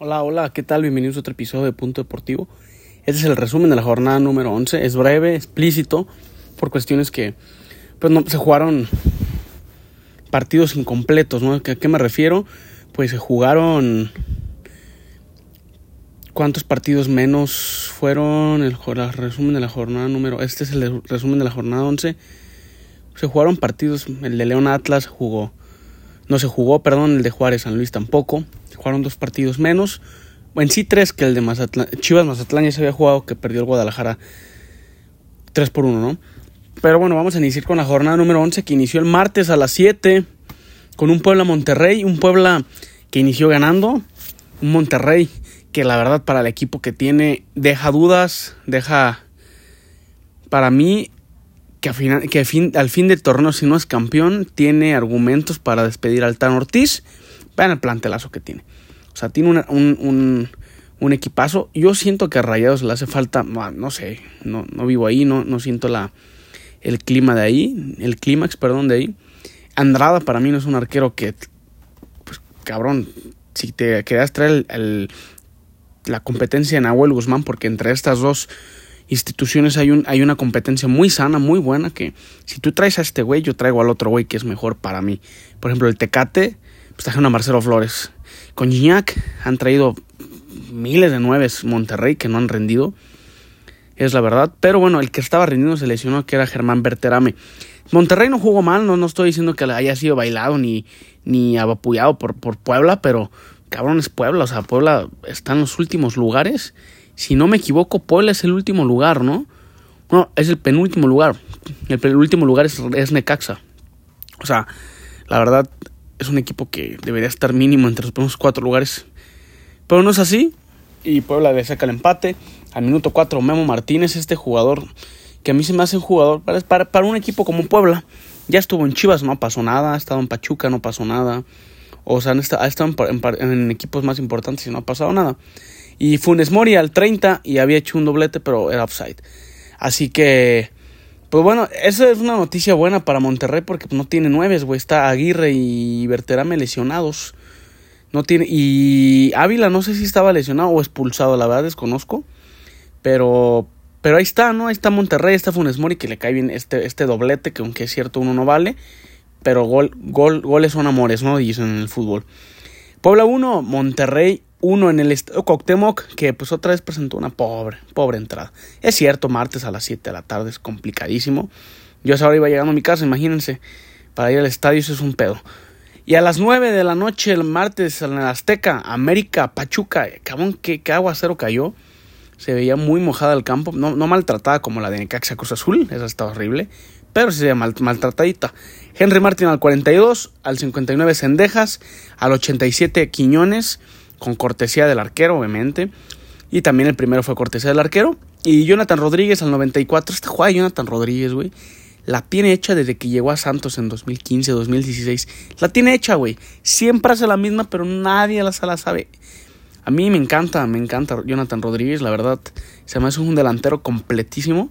Hola, hola, ¿qué tal? Bienvenidos a otro episodio de Punto Deportivo. Este es el resumen de la jornada número 11. Es breve, explícito, por cuestiones que pues no, se jugaron partidos incompletos, ¿no? ¿A qué me refiero? Pues se jugaron... ¿Cuántos partidos menos fueron? El, el resumen de la jornada número... Este es el resumen de la jornada 11. Se jugaron partidos... El de León Atlas jugó... No se jugó, perdón, el de Juárez San Luis tampoco jugaron dos partidos menos. En sí tres que el de. Chivas Mazatlán ya se había jugado que perdió el Guadalajara 3 por 1, ¿no? Pero bueno, vamos a iniciar con la jornada número 11 que inició el martes a las 7 con un Puebla Monterrey, un Puebla que inició ganando, un Monterrey que la verdad para el equipo que tiene deja dudas, deja para mí que, final, que al fin del torneo si no es campeón tiene argumentos para despedir al Tan Ortiz Vean el plantelazo que tiene. O sea, tiene un, un, equipazo. Yo siento que a Rayados le hace falta, no, sé, no, no vivo ahí, no, no siento la, el clima de ahí, el clímax, perdón, de ahí. Andrada para mí no es un arquero que, pues, cabrón, si te quedas traer el, la competencia en Nahuel Guzmán, porque entre estas dos instituciones hay, un, hay una competencia muy sana, muy buena, que si tú traes a este güey, yo traigo al otro güey que es mejor para mí. Por ejemplo, el Tecate pues trajeron a Marcelo Flores. Con Gignac han traído miles de nueves Monterrey que no han rendido. Es la verdad. Pero bueno, el que estaba rendiendo se lesionó, que era Germán Berterame. Monterrey no jugó mal, no, no estoy diciendo que haya sido bailado ni, ni abapullado por, por Puebla, pero cabrón es Puebla, o sea, Puebla está en los últimos lugares. Si no me equivoco, Puebla es el último lugar, ¿no? No, es el penúltimo lugar. El último lugar es, es Necaxa. O sea, la verdad, es un equipo que debería estar mínimo entre los primeros cuatro lugares. Pero no es así. Y Puebla le saca el empate. Al minuto 4 Memo Martínez, este jugador que a mí se me hace un jugador para, para, un equipo como Puebla. Ya estuvo en Chivas, no pasó nada. Ha estado en Pachuca, no pasó nada. O sea, ha estado en, en, equipos más importantes y no ha pasado nada. Y Funes Mori al 30 y había hecho un doblete, pero era offside. Así que pues bueno, esa es una noticia buena para Monterrey porque no tiene nueves, güey. Está Aguirre y Berterame lesionados. No tiene. Y Ávila no sé si estaba lesionado o expulsado, la verdad desconozco. Pero. Pero ahí está, ¿no? Ahí está Monterrey, está Funes Mori que le cae bien este, este doblete, que aunque es cierto uno no vale. Pero gol, gol, goles son amores, ¿no? Dicen en el fútbol. Puebla 1, Monterrey uno en el Estadio Coctemoc, que pues otra vez presentó una pobre, pobre entrada. Es cierto, martes a las 7 de la tarde es complicadísimo. Yo ahora iba llegando a mi casa, imagínense, para ir al estadio eso es un pedo. Y a las 9 de la noche el martes en el Azteca, América, Pachuca, cabrón, qué, qué aguacero cayó. Se veía muy mojada el campo, no, no maltratada como la de Necaxa Cruz Azul, esa estaba horrible, pero se veía mal, maltratadita. Henry Martin al 42, al 59 Cendejas, al 87 Quiñones, con cortesía del arquero, obviamente. Y también el primero fue cortesía del arquero. Y Jonathan Rodríguez al 94. Esta jugada de Jonathan Rodríguez, güey. La tiene hecha desde que llegó a Santos en 2015, 2016. La tiene hecha, güey. Siempre hace la misma, pero nadie la, la sabe. A mí me encanta, me encanta Jonathan Rodríguez, la verdad. Se me hace un delantero completísimo.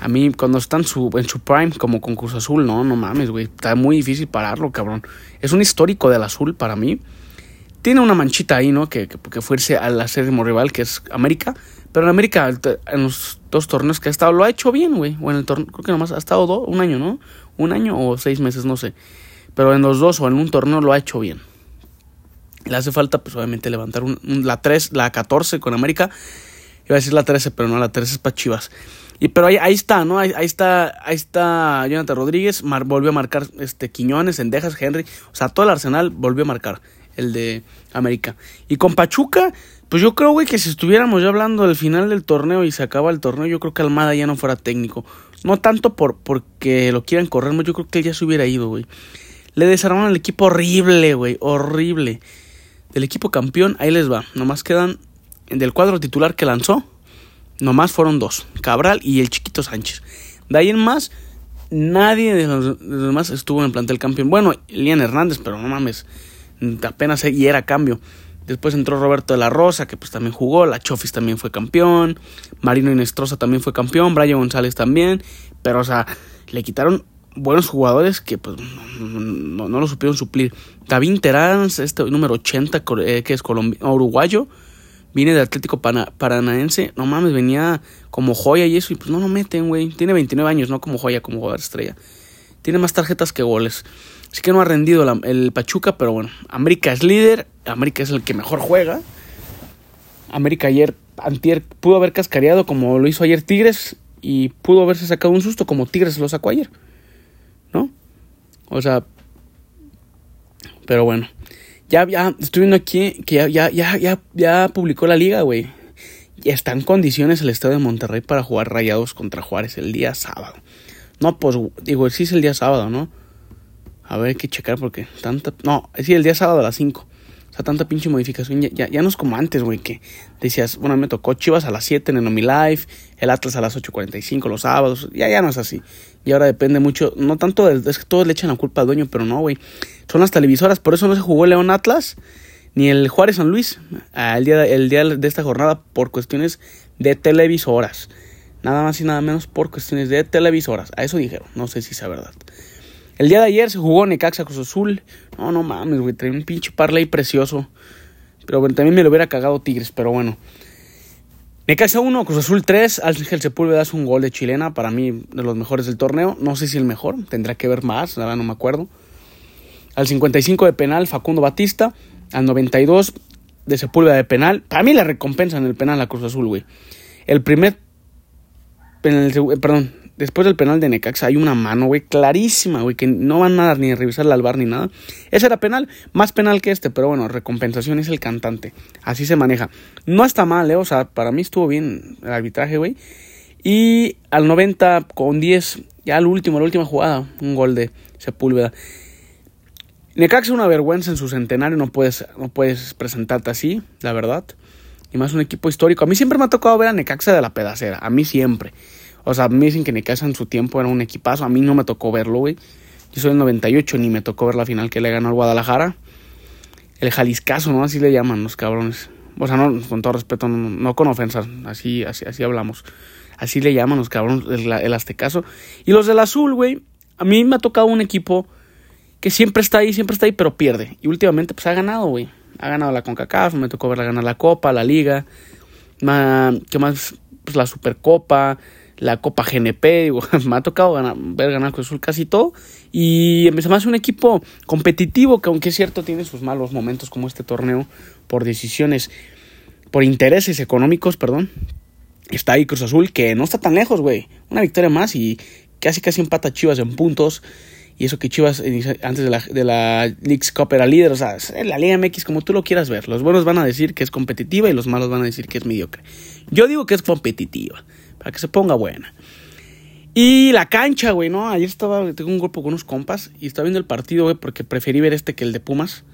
A mí, cuando está en su, en su prime, como con Cruz Azul, no, no mames, güey. Está muy difícil pararlo, cabrón. Es un histórico del azul para mí. Tiene una manchita ahí, ¿no? Que, que, fue irse al acérrimo rival, que es América. Pero en América, en los dos torneos que ha estado, lo ha hecho bien, güey. O en el torneo, creo que nomás ha estado dos, un año, ¿no? Un año o seis meses, no sé. Pero en los dos o en un torneo lo ha hecho bien. Le hace falta, pues obviamente, levantar un, la 3, la 14 con América. Iba a decir la 13, pero no, la 13 es para Chivas. Y, pero ahí, ahí está, ¿no? Ahí, ahí, está, ahí está Jonathan Rodríguez, volvió a marcar este Quiñones, Endejas, Henry. O sea, todo el Arsenal volvió a marcar el de América. Y con Pachuca, pues yo creo, güey, que si estuviéramos ya hablando del final del torneo y se acaba el torneo, yo creo que Almada ya no fuera técnico. No tanto por porque lo quieran correr, yo creo que él ya se hubiera ido, güey. Le desarmaron el equipo horrible, güey, horrible. Del equipo campeón, ahí les va. Nomás quedan del cuadro titular que lanzó. Nomás fueron dos, Cabral y el chiquito Sánchez. De ahí en más, nadie de los, demás estuvo en el plantel campeón. Bueno, Elian Hernández, pero no mames apenas y era cambio. Después entró Roberto de la Rosa, que pues también jugó, la Chofis también fue campeón, Marino Inestrosa también fue campeón, Brian González también, pero o sea, le quitaron buenos jugadores que pues no, lo supieron suplir. David Terán, este número 80, eh, que es uruguayo, viene de Atlético Paranaense. No mames, venía como joya y eso, y pues no lo meten, güey. Tiene 29 años, no como joya, como jugador estrella. Tiene más tarjetas que goles. Así que no ha rendido el Pachuca, pero bueno, América es líder, América es el que mejor juega. América ayer, antier, pudo haber cascareado como lo hizo ayer Tigres y pudo haberse sacado un susto como Tigres lo sacó ayer. ¿No? O sea, pero bueno. Ya, ya, estoy viendo aquí que ya, ya, ya, ya, ya publicó la liga, güey. Y está en condiciones el estado de Monterrey para jugar rayados contra Juárez el día sábado. No, pues, digo, sí es el día sábado, ¿no? A ver, hay que checar porque tanta... No, sí, el día sábado a las 5. O sea, tanta pinche modificación. Ya, ya, no es como antes, güey, que decías, bueno, me tocó Chivas a las 7 en el Life, el Atlas a las 8.45 los sábados. Ya, ya no es así. Y ahora depende mucho, no tanto, de, es que todos le echan la culpa al dueño, pero no, güey. Son las televisoras, por eso no se jugó León Atlas ni el Juárez San Luis el, día, el día de esta jornada por cuestiones de televisoras. Nada más y nada menos por cuestiones de televisoras. A eso dijeron, no sé si sea verdad. El día de ayer se jugó Necaxa Cruz Azul. No, no mames, güey, traía un pinche parlay precioso. Pero bueno, también me lo hubiera cagado Tigres, pero bueno. Necaxa 1, Cruz Azul 3, Ángel Sepúlveda hace un gol de chilena, para mí de los mejores del torneo. No sé si el mejor, tendrá que ver más, verdad no me acuerdo. Al 55 de penal, Facundo Batista. Al 92 de Sepúlveda de penal. Para mí la recompensa en el penal a Cruz Azul, güey. El primer... perdón, después del penal de Necaxa hay una mano, güey, clarísima, güey, que no van a dar ni a revisar al bar ni nada. Ese era penal, más penal que este, pero bueno, recompensación es el cantante. Así se maneja. No está mal, eh, o sea, para mí estuvo bien el arbitraje, güey. Y al 90 con 10, ya al último, la última jugada, un gol de Sepúlveda. Necaxa una vergüenza en su centenario, no puedes, no puedes presentarte así, la verdad. Y más un equipo histórico. A mí siempre me ha tocado ver a Necaxa de la pedacera, a mí siempre. O sea, me dicen que Necaxa en su tiempo era un equipazo. A mí no me tocó verlo, güey. Yo soy del 98, ni me tocó ver la final que le ganó al Guadalajara. El Jaliscazo, ¿no? Así le llaman los cabrones. O sea, no, con todo respeto, no, con ofensas. Así, así, así hablamos. Así le llaman los cabrones, el, Aztecaso. Y los del Azul, güey. A mí me ha tocado un equipo que siempre está ahí, siempre está ahí, pero pierde. Y últimamente, pues ha ganado, güey. Ha ganado la CONCACAF, me tocó verla ganar la Copa, la Liga. ¿Qué más? Pues la Supercopa la Copa GNP, me ha tocado ver ganar Cruz Azul casi todo. Y me hace un equipo competitivo que aunque es cierto tiene sus malos momentos como este torneo por decisiones, por intereses económicos, perdón. Está ahí Cruz Azul que no está tan lejos, güey. Una victoria más y casi casi empata Chivas en puntos. Y eso que Chivas antes de la, de la Cup era líder. O sea, la Liga MX como tú lo quieras ver. Los buenos van a decir que es competitiva y los malos van a decir que es mediocre. Yo digo que es competitiva para que se ponga buena. Y la cancha, güey, ¿no? Ayer estaba, tengo un grupo con unos compas y estaba viendo el partido, güey, porque preferí ver este que el de Pumas.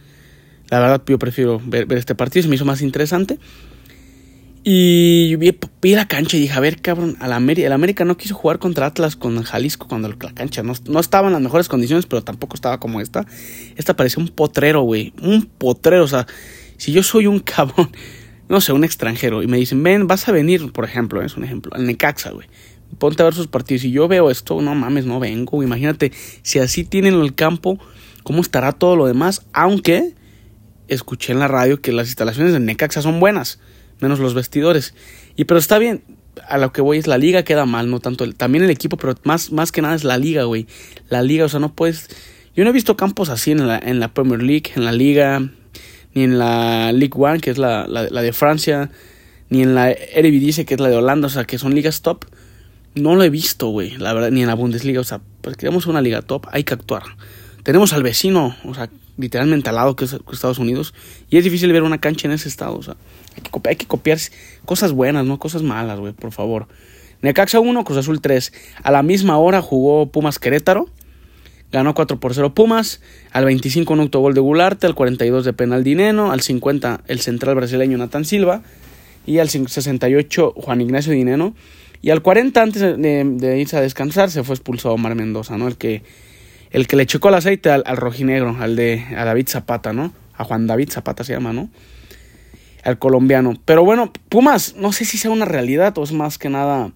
La verdad, yo prefiero ver, este partido, se me hizo más interesante. Y vi, vi, la cancha y dije, a ver, cabrón, al América, el América no quiso jugar contra Atlas con Jalisco cuando la cancha no, no estaba en las mejores condiciones, pero tampoco estaba como esta. Esta parecía un potrero, güey, un potrero, o sea, si yo soy un cabrón no sé, un extranjero, y me dicen, ven, vas a venir, por ejemplo, es un ejemplo, al Necaxa, güey. Ponte a ver sus partidos. Y yo veo esto, no mames, no vengo. Imagínate, si así tienen el campo, ¿cómo estará todo lo demás? Aunque escuché en la radio que las instalaciones de Necaxa son buenas, menos los vestidores. Y pero está bien, a lo que voy es la liga queda mal, no tanto el, también el equipo, pero más, más que nada es la liga, güey. La liga, o sea, no puedes. Yo no he visto campos así en la, en la Premier League, en la liga, ni en la Ligue 1, que es la, la, de Francia, ni en la Eredivisie, que es la de Holanda, o sea, que son ligas top. No lo he visto, güey, la verdad, ni en la Bundesliga, o sea, pues queremos una liga top, hay que actuar. Tenemos al vecino, o sea, literalmente al lado, que es Estados Unidos, y es difícil ver una cancha en ese estado, o sea, hay que, copiar, hay que copiar cosas buenas, no cosas malas, güey, por favor. Necaxa 1, Cruz Azul 3. A la misma hora jugó Pumas Querétaro ganó 4 por 0 Pumas, al 25 un autogol de Gularte, al 42 de penal Dineno, al 50 el central brasileño Nathan Silva y al 68 Juan Ignacio Dineno y al 40 antes de, irse a descansar se fue expulsado Omar Mendoza, ¿no? El que el que le checó el aceite al, rojinegro, al de a David Zapata, ¿no? A Juan David Zapata se llama, ¿no? Al colombiano. Pero bueno, Pumas, no sé si sea una realidad o es más que nada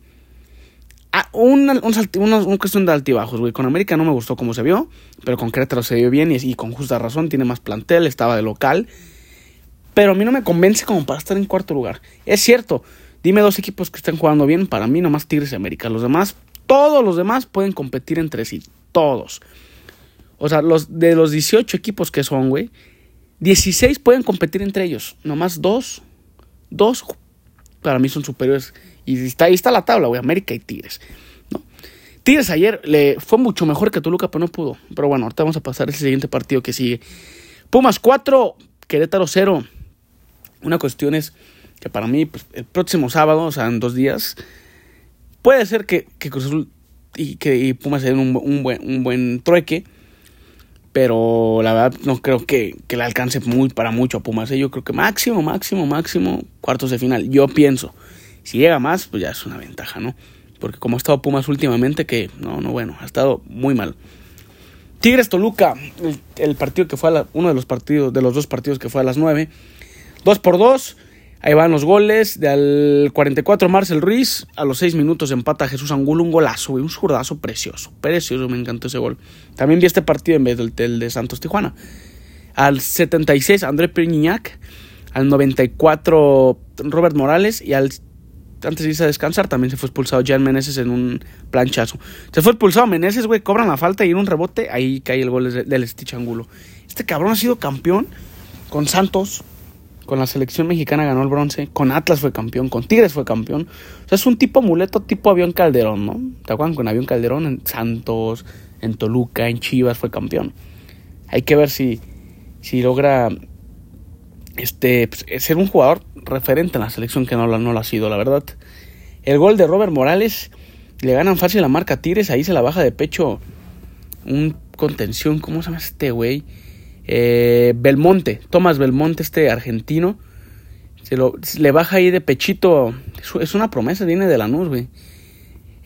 Ah, una, un cuestión de altibajos, güey. Con América no me gustó cómo se vio, pero con Querétaro se vio bien y, con justa razón. Tiene más plantel, estaba de local. Pero a mí no me convence como para estar en cuarto lugar. Es cierto, dime dos equipos que estén jugando bien. Para mí nomás Tigres y América. Los demás, todos los demás pueden competir entre sí. Todos. O sea, los, de los 18 equipos que son, güey, 16 pueden competir entre ellos. Nomás dos, dos para mí son superiores. Y está, ahí está la tabla, güey, América y Tigres. ¿no? Tigres ayer le fue mucho mejor que Toluca, pero no pudo. Pero bueno, ahorita vamos a pasar ese siguiente partido que sigue. Pumas 4, Querétaro 0. Una cuestión es que para mí, pues, el próximo sábado, o sea, en dos días, puede ser que, que Cruz y que Pumas se den un, un, buen, un buen trueque. Pero la verdad no creo que, que le alcance muy para mucho a Pumas. ¿eh? Yo creo que máximo, máximo, máximo cuartos de final. Yo pienso. Si llega más, pues ya es una ventaja, ¿no? Porque como ha estado Pumas últimamente, que no, no, bueno, ha estado muy mal. Tigres Toluca, el, partido que fue a la, uno de los partidos, de los dos partidos que fue a las 9. 2 por 2. Ahí van los goles. Del 44 Marcel Ruiz. A los 6 minutos empata Jesús Angulo. Un golazo, Un zurdazo precioso. Precioso, me encantó ese gol. También vi este partido en vez del, de Santos Tijuana. Al 76 André Perignac. Al 94 Robert Morales. Y al antes de irse a descansar, también se fue expulsado Jan Meneses en un planchazo. Se fue expulsado Meneses, güey, cobran la falta y en un rebote, ahí cae el gol del Stitch. Este cabrón ha sido campeón con Santos, con la selección mexicana ganó el bronce, con Atlas fue campeón, con Tigres fue campeón. O sea, es un tipo amuleto tipo avión Calderón, ¿no? ¿Te acuerdan con avión Calderón en Santos, en Toluca, en Chivas fue campeón? Hay que ver si, si logra este, pues, ser un jugador referente en la selección que no, lo ha sido, la verdad. El gol de Robert Morales, le ganan fácil la marca Tigres, ahí se la baja de pecho un contención, ¿cómo se llama este güey? Eh, Belmonte, Tomás Belmonte, este argentino, se lo, le baja ahí de pechito, es una promesa, viene de la nube güey.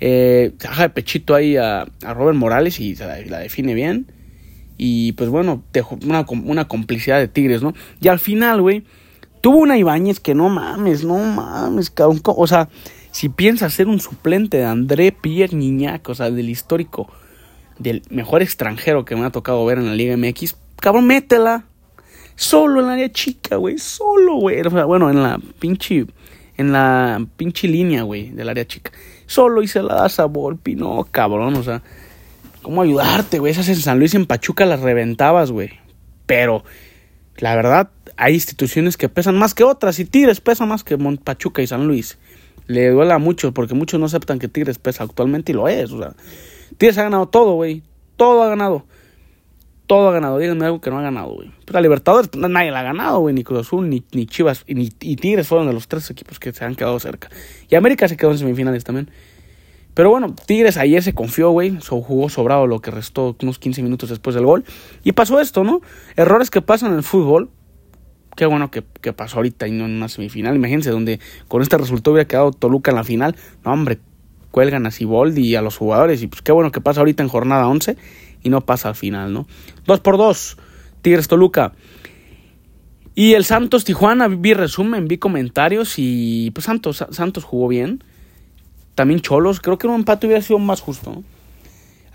Eh, se baja de pechito ahí a, Robert Morales y la, la, define bien. Y pues bueno, una, una complicidad de Tigres, ¿no? Y al final, güey, tuvo una Ibáñez que no mames, no mames, cabrón. O sea, si piensas ser un suplente de André Pierre Niñac, o sea, del histórico, del mejor extranjero que me ha tocado ver en la Liga MX, cabrón, métela. Solo en la área chica, güey. Solo, güey. O sea, bueno, en la pinche. En la pinche línea, güey, del área chica. Solo y se la das a Volpi. No, cabrón, o sea. ¿Cómo ayudarte, güey? Esas en San Luis y en Pachuca las reventabas, güey. Pero, la verdad, hay instituciones que pesan más que otras. Y Tigres pesa más que Pachuca y San Luis. Le duela mucho porque muchos no aceptan que Tigres pesa actualmente y lo es. O sea, Tigres ha ganado todo, güey. Todo ha ganado todo ha ganado. Díganme algo que no ha ganado, güey. Pues la Libertadores, pues, nadie la ha ganado, güey. Ni Cruz Azul, ni, ni Chivas, ni, y Tigres fueron de los tres equipos que se han quedado cerca. Y América se quedó en semifinales también. Pero bueno, Tigres ayer se confió, güey. jugó sobrado lo que restó unos 15 minutos después del gol. Y pasó esto, ¿no? Errores que pasan en el fútbol. Qué bueno que, que pasó ahorita y no en una semifinal. Imagínense, donde con este resultado hubiera quedado Toluca en la final. No, hombre, cuelgan a Siboldi y a los jugadores. Y pues qué bueno que pasa ahorita en jornada 11 y no pasa al final, ¿no? 2 por 2 Tigres Toluca. Y el Santos Tijuana, vi resumen, vi comentarios y pues Santos, Santos jugó bien. También Cholos, creo que un empate hubiera sido más justo.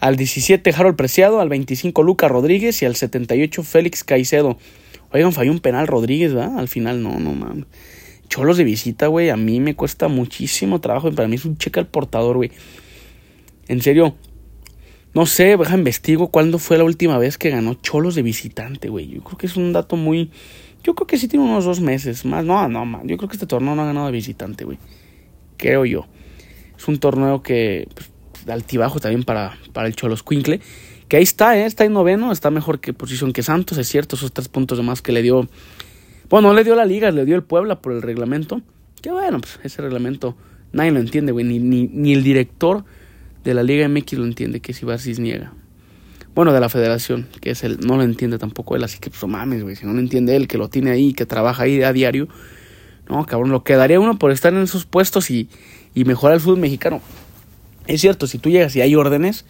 Al 17 Harold Preciado, al 25 Luca Rodríguez y al 78 Félix Caicedo. Oigan, falló un penal Rodríguez, ¿verdad? Al final, no, no mames. Cholos de visita, güey, a mí me cuesta muchísimo trabajo. Para mí es un cheque al portador, güey. En serio, no sé, deja investigo cuándo fue la última vez que ganó Cholos de visitante, güey. Yo creo que es un dato muy. Yo creo que sí tiene unos dos meses más. No, no, man. Yo creo que este torneo no ha ganado de visitante, güey. Creo yo. Es un torneo que. Pues, altibajo también para, para el Cholos Quincle. Que ahí está, ¿eh? Está en noveno. Está mejor que posición que Santos, es cierto. Esos tres puntos de más que le dio. Bueno, no le dio la liga, le dio el Puebla por el reglamento. Que bueno, pues ese reglamento nadie lo entiende, güey. Ni, ni, ni el director de la Liga MX lo entiende, que es Ibarcis niega. Bueno, de la federación, que es él, no lo entiende tampoco él, así que pues mames, güey, si no lo entiende él, que lo tiene ahí, que trabaja ahí a diario, no, cabrón, lo quedaría uno por estar en esos puestos y, y mejorar el fútbol mexicano. Es cierto, si tú llegas y hay órdenes,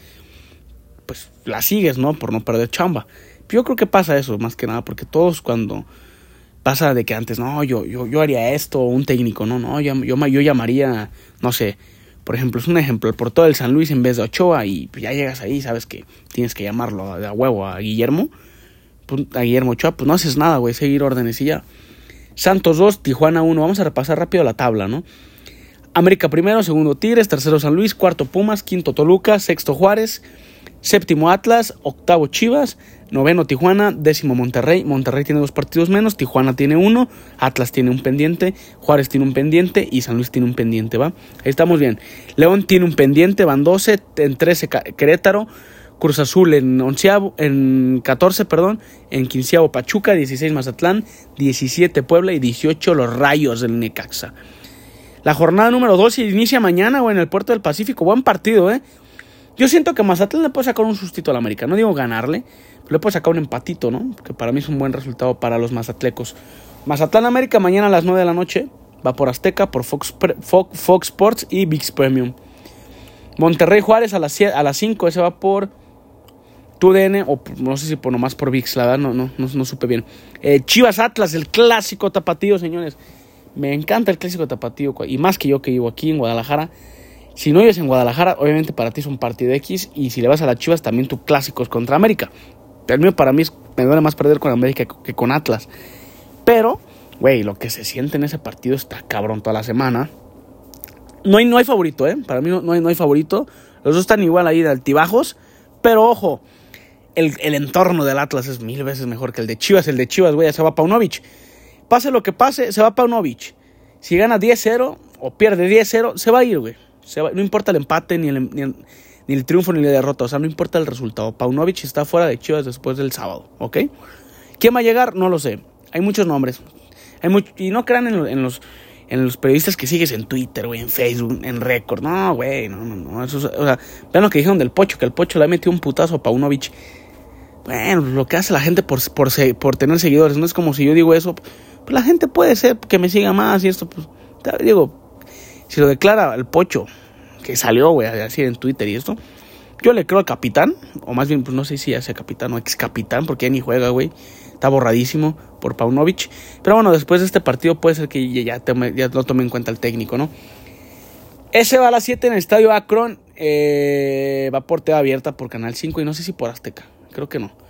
pues la sigues, ¿no? Por no perder chamba. yo creo que pasa eso, más que nada, porque todos cuando pasa de que antes, no, yo, yo, yo haría esto, un técnico, no, no, yo, yo, yo llamaría, no sé, Por ejemplo, es un ejemplo, el portero del San Luis en vez de Ochoa y ya llegas ahí, sabes que tienes que llamarlo de a huevo a Guillermo, pues, a Guillermo Ochoa, pues no haces nada, güey, seguir órdenes y ya. Santos 2, Tijuana 1, vamos a repasar rápido la tabla, ¿no? América primero, segundo Tigres, tercero San Luis, cuarto Pumas, quinto Toluca, sexto Juárez, séptimo Atlas, octavo Chivas, noveno Tijuana, décimo Monterrey. Monterrey tiene dos partidos menos, Tijuana tiene uno, Atlas tiene un pendiente, Juárez tiene un pendiente y San Luis tiene un pendiente, ¿va? Ahí estamos bien. León tiene un pendiente, van 12, en 13 Querétaro, Cruz Azul en onceavo, en 14, perdón, en quinceavo Pachuca, 16 Mazatlán, 17 Puebla y 18 los Rayos del Necaxa. La jornada número 12 inicia mañana, o en el Puerto del Pacífico. Buen partido, ¿eh? Yo siento que Mazatlán le puede sacar un sustito al América. No digo ganarle, pero le puede sacar un empatito, ¿no? Que para mí es un buen resultado para los mazatlecos. Mazatlán América mañana a las 9 de la noche. Va por Azteca, por Fox, Fox, Sports y VIX Premium. Monterrey Juárez a las, a las 5. Ese va por TUDN o no sé si por nomás por VIX, la verdad no, no, no, supe bien. Eh, Chivas Atlas, el clásico tapatío, señores. Me encanta el clásico tapatío. Y más que yo que vivo aquí en Guadalajara. Si no vives en Guadalajara, obviamente para ti es un partido X. Y si le vas a las Chivas, también tu clásico es contra América. Mío para mí me duele más perder con América que con Atlas. Pero, güey, lo que se siente en ese partido está cabrón toda la semana. No hay, no hay favorito, ¿eh? Para mí no, hay, no hay favorito. Los dos están igual ahí de altibajos. Pero ojo, el, el, entorno del Atlas es mil veces mejor que el de Chivas. El de Chivas, güey, ya se va Paunovic. Pase lo que pase, se va Paunovic. Si gana 10-0 o pierde 10-0, se va a ir, güey. no importa el empate, ni el, ni, el, triunfo, ni la derrota. O sea, no importa el resultado. Paunovic está fuera de Chivas después del sábado, ¿ok? ¿Quién va a llegar? No lo sé. Hay muchos nombres. Hay y no crean en, los en los periodistas que sigues en Twitter, güey, en Facebook, en Record. No, güey, no, no, no. o sea, vean lo que dijeron del Pocho, que el Pocho le ha metido un putazo a Paunovic. Bueno, lo que hace la gente por, por, por tener seguidores. No es como si yo digo eso pues la gente puede ser que me siga más y esto, pues, digo, si lo declara el pocho, que salió, güey, así en Twitter y esto, yo le creo al capitán, o más bien, pues no sé si ya sea capitán o ex capitán, porque ya ni juega, güey, está borradísimo por Paunovic, pero bueno, después de este partido puede ser que ya, ya lo tome en cuenta el técnico, ¿no? Ese va a las 7 en el estadio Akron, eh, va por TV abierta por Canal 5 y no sé si por Azteca, creo que no.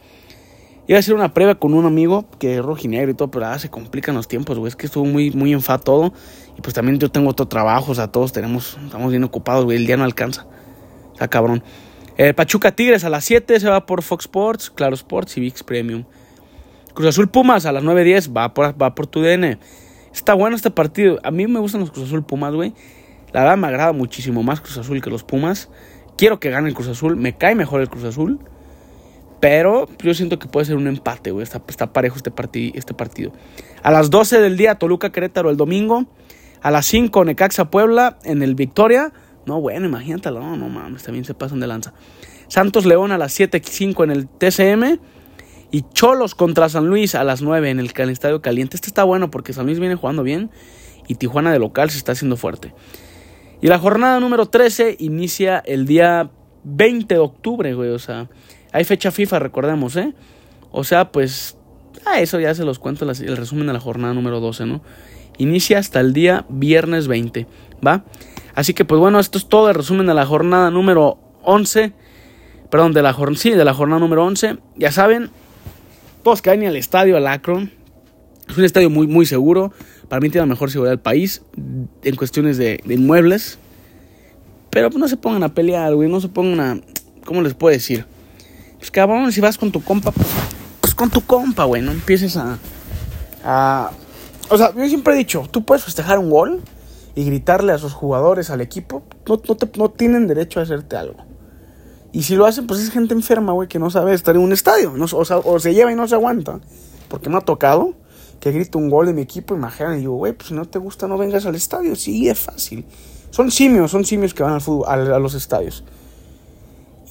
Iba a hacer una prueba con un amigo que es rojinegro y todo, pero ahora se complican los tiempos, güey. Es que estuvo muy, muy enfado todo. Y pues también yo tengo otro trabajo, o sea, todos tenemos, estamos bien ocupados, güey. El día no alcanza. O sea, cabrón. Eh, Pachuca Tigres a las 7 se va por Fox Sports, Claro Sports y VIX Premium. Cruz Azul Pumas a las 9.10 va por, va por tu DN. Está bueno este partido. A mí me gustan los Cruz Azul Pumas, güey. La verdad me agrada muchísimo más Cruz Azul que los Pumas. Quiero que gane el Cruz Azul. Me cae mejor el Cruz Azul. Pero yo siento que puede ser un empate, güey. Está, está, parejo este, este partido. A las 12 del día, Toluca Querétaro el domingo. A las 5, Necaxa Puebla en el Victoria. No, bueno, imagínate, no, no mames, también se pasan de lanza. Santos León a las 7.05 en el TCM. Y Cholos contra San Luis a las 9 en el, Estadio Caliente. Este está bueno porque San Luis viene jugando bien. Y Tijuana de local se está haciendo fuerte. Y la jornada número 13 inicia el día 20 de octubre, güey. O sea, hay fecha FIFA, recordemos, ¿eh? O sea, pues, a eso ya se los cuento el resumen de la jornada número 12, ¿no? Inicia hasta el día viernes 20, ¿va? Así que, pues bueno, esto es todo el resumen de la jornada número 11. Perdón, de la, sí, de la jornada número 11. Ya saben, todos caen al estadio, al Akron. Es un estadio muy, muy seguro. Para mí tiene la mejor seguridad del país en cuestiones de, de inmuebles. Pero no se pongan a pelear, güey. No se pongan a... ¿Cómo les puedo decir? Pues cabrón, si vas con tu compa, pues, con tu compa, güey, no empieces a, a... O sea, yo siempre he dicho, tú puedes festejar un gol y gritarle a sus jugadores, al equipo, no, no, tienen derecho a hacerte algo. Y si lo hacen, pues es gente enferma, güey, que no sabe estar en un estadio. o, se lleva y no se aguanta. Porque me ha tocado que grito un gol de mi equipo, y digo, güey, pues si no te gusta, no vengas al estadio. Sí, es fácil. Son simios, son simios que van al fútbol, a los estadios.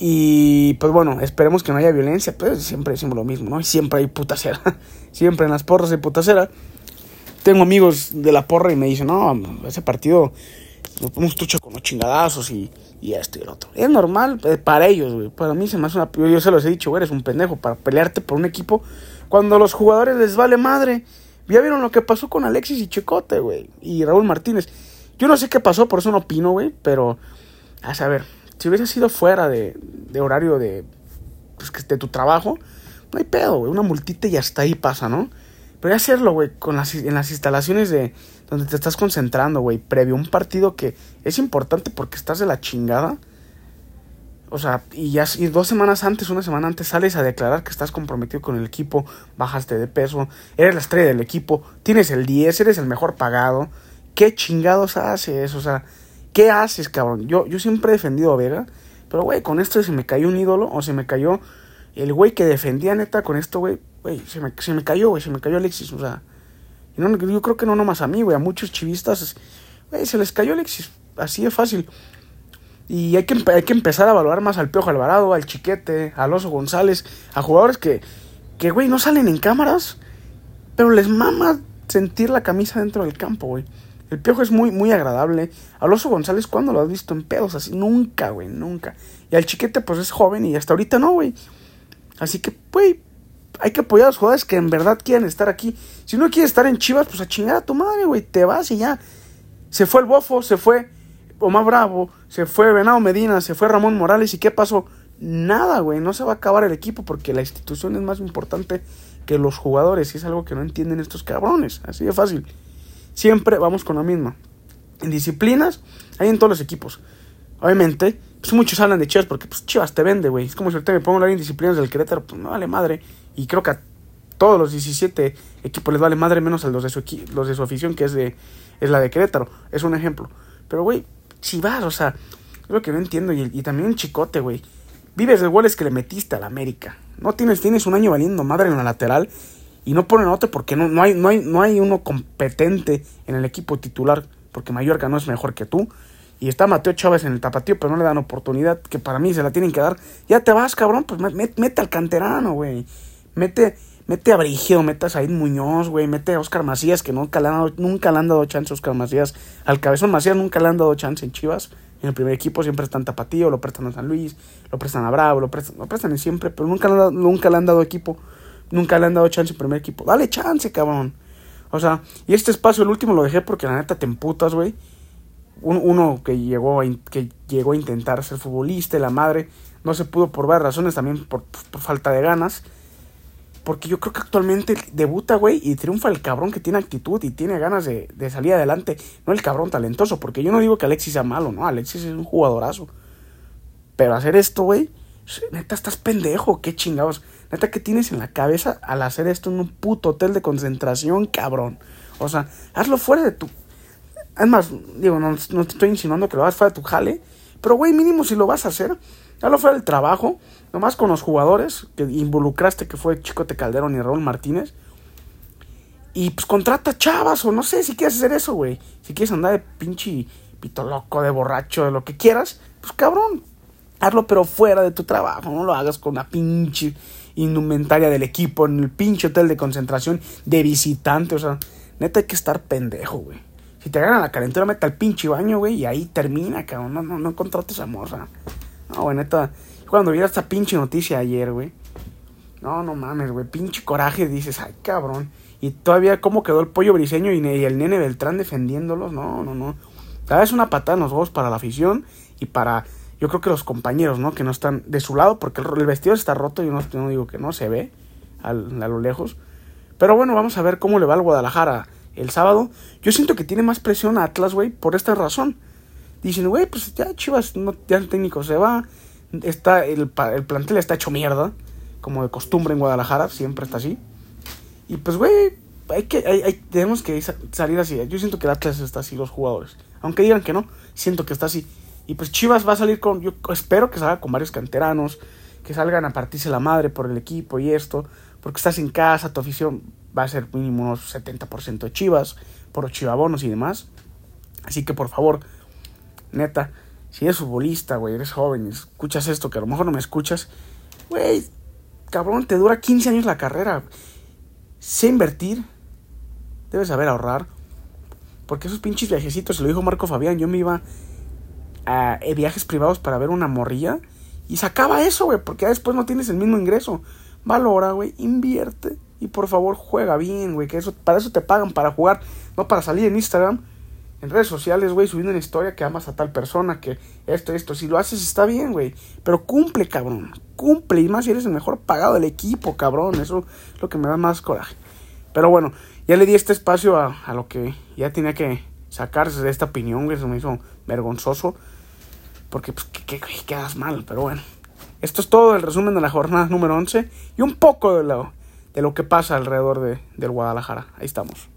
Y pues bueno, esperemos que no haya violencia, pero siempre decimos lo mismo, ¿no? Y siempre hay putacera. siempre en las porras hay putacera. Tengo amigos de la porra y me dicen, no, ese partido nos ponemos tucho con los chingadazos y, y esto y el otro. Es normal eh, para ellos, güey. Para mí se me hace una... Yo, se los he dicho, güey, eres un pendejo para pelearte por un equipo cuando a los jugadores les vale madre. Ya vieron lo que pasó con Alexis y Chicote, güey. Y Raúl Martínez. Yo no sé qué pasó, por eso no opino, güey, pero a saber, si hubiese sido fuera de, de horario de, pues, de tu trabajo, no hay pedo, güey, una multita y hasta ahí pasa, ¿no? Pero hacerlo, güey, con las, en las instalaciones de donde te estás concentrando, güey, previo a un partido que es importante porque estás de la chingada. O sea, y ya y dos semanas antes, una semana antes, sales a declarar que estás comprometido con el equipo, bajaste de peso, eres la estrella del equipo, tienes el 10, eres el mejor pagado. ¿Qué chingados haces? O sea, ¿qué haces, cabrón? Yo, yo siempre he defendido a Vega, pero, güey, con esto se me cayó un ídolo o se me cayó el güey que defendía neta con esto, güey, güey, se me, se me cayó, güey, se me cayó Alexis, o sea, no, yo creo que no nomás a mí, güey, a muchos chivistas, güey, se les cayó Alexis, así de fácil. Y hay que, hay que empezar a valorar más al Piojo Alvarado, al Chiquete, al Oso González, a jugadores que, que, güey, no salen en cámaras, pero les mama sentir la camisa dentro del campo, güey. El Piojo es muy, muy agradable. Al Oso González, ¿cuándo lo has visto en pedos así? Nunca, güey, nunca. Y al Chiquete, pues es joven y hasta ahorita no, güey. Así que, güey, hay que apoyar a los jugadores que en verdad quieren estar aquí. Si no quieres estar en Chivas, pues a chingar a tu madre, güey. Te vas y ya. Se fue el Bofo, se fue Omar Bravo, se fue Venado Medina, se fue Ramón Morales. ¿Y qué pasó? Nada, güey. No se va a acabar el equipo porque la institución es más importante que los jugadores. Y es algo que no entienden estos cabrones. Así de fácil. Siempre vamos con la misma. En disciplinas, hay en todos los equipos. Obviamente, pues muchos hablan de Chivas porque pues Chivas te vende, güey. Es como si ahorita me pongo a hablar en disciplinas del Querétaro, pues no vale madre. Y creo que a todos los 17 equipos les vale madre, menos a los de su, los de su afición, que es, de, es la de Querétaro. Es un ejemplo. Pero, güey, Chivas, o sea, es lo que no entiendo. Y, también un chicote, güey. Vives de goles que le metiste a la América. No tienes, tienes un año valiendo madre en la lateral y no ponen otro porque no, no, hay, no, hay, no hay uno competente en el equipo titular porque Mallorca no es mejor que tú. Y está Mateo Chávez en el tapatío, pero no le dan oportunidad, que para mí se la tienen que dar. Ya te vas, cabrón, pues mete, al canterano, güey. Mete, mete a Brigio, mete a Said Muñoz, güey. Mete a Oscar Macías, que nunca le, han dado, nunca le han dado chance a Oscar Macías. Al Cabezón Macías nunca le han dado chance en Chivas. En el primer equipo siempre está en tapatío, lo prestan a San Luis, lo prestan a Bravo, lo prestan, lo prestan siempre, pero nunca nunca le han dado equipo. Nunca le han dado chance en primer equipo. Dale chance, cabrón. O sea, y este espacio, el último lo dejé porque la neta te emputas, güey uno que llegó, a, que llegó a intentar ser futbolista, la madre, no se pudo por varias razones, también por, falta de ganas. Porque yo creo que actualmente debuta, güey, y triunfa el cabrón que tiene actitud y tiene ganas de, de, salir adelante. No el cabrón talentoso, porque yo no digo que Alexis sea malo, no, Alexis es un jugadorazo. Pero hacer esto, güey, neta, estás pendejo, qué chingados. Neta, ¿qué tienes en la cabeza al hacer esto en un puto hotel de concentración, cabrón? O sea, hazlo fuera de tu es más, digo, no, te estoy insinuando que lo hagas fuera de tu jale. Pero, güey, mínimo si lo vas a hacer, ya lo fuera del trabajo, nomás con los jugadores que involucraste, que fue Chicote Calderón y Raúl Martínez. Y pues contrata chavas, o no sé si quieres hacer eso, güey. Si quieres andar de pinche pito loco, de borracho, de lo que quieras, pues cabrón, hazlo pero fuera de tu trabajo, no lo hagas con la pinche indumentaria del equipo, en el pinche hotel de concentración de visitante, o sea, neta hay que estar pendejo, güey. Si te ganan la calentura, mete al pinche baño, güey, y ahí termina, cabrón. No, no, no contrates a morra. No, güey, neta. Cuando vi esta pinche noticia ayer, güey. No, no mames, güey. Pinche coraje. Dices, ay, cabrón. Y todavía, ¿cómo quedó el pollo briseño y, el nene Beltrán defendiéndolos? No, no, no. Cada vez una patada en los huevos para la afición y para, yo creo que los compañeros, ¿no? Que no están de su lado porque el, vestido está roto. Yo no, digo que no se ve a lo lejos. Pero bueno, vamos a ver cómo le va al Guadalajara el sábado, yo siento que tiene más presión a Atlas, güey, por esta razón. Dicen, güey, pues ya Chivas, ya el técnico se va, está, el, el plantel está hecho mierda, como de costumbre en Guadalajara, siempre está así. Y pues, güey, hay que, hay, tenemos que salir así. Yo siento que el Atlas está así, los jugadores. Aunque digan que no, siento que está así. Y pues Chivas va a salir con, yo espero que salga con varios canteranos, que salgan a partirse la madre por el equipo y esto, porque estás en casa, tu afición va a ser mínimo unos 70% de chivas, por los chivabonos y demás. Así que por favor, neta, si eres futbolista, güey, eres joven, escuchas esto, que a lo mejor no me escuchas, güey, cabrón, te dura 15 años la carrera. Sé invertir, debes saber ahorrar, porque esos pinches viajecitos, se lo dijo Marco Fabián, yo me iba eh, viajes privados para ver una morrilla y sacaba eso, güey, porque después no tienes el mismo ingreso. Valora, güey, invierte y por favor juega bien, güey, que eso, para eso te pagan, para jugar, no para salir en Instagram en redes sociales, güey, subiendo una historia que amas a tal persona, que esto, esto. Si lo haces está bien, güey. Pero cumple, cabrón. Cumple. Y más si eres el mejor pagado del equipo, cabrón. Eso es lo que me da más coraje. Pero bueno, ya le di este espacio a, a lo que ya tenía que sacarse de esta opinión, güey. Eso me hizo vergonzoso. Porque, pues, que, quedas mal. Pero bueno. Esto es todo el resumen de la jornada número 11. Y un poco de lo, de lo que pasa alrededor de, del Guadalajara. Ahí estamos.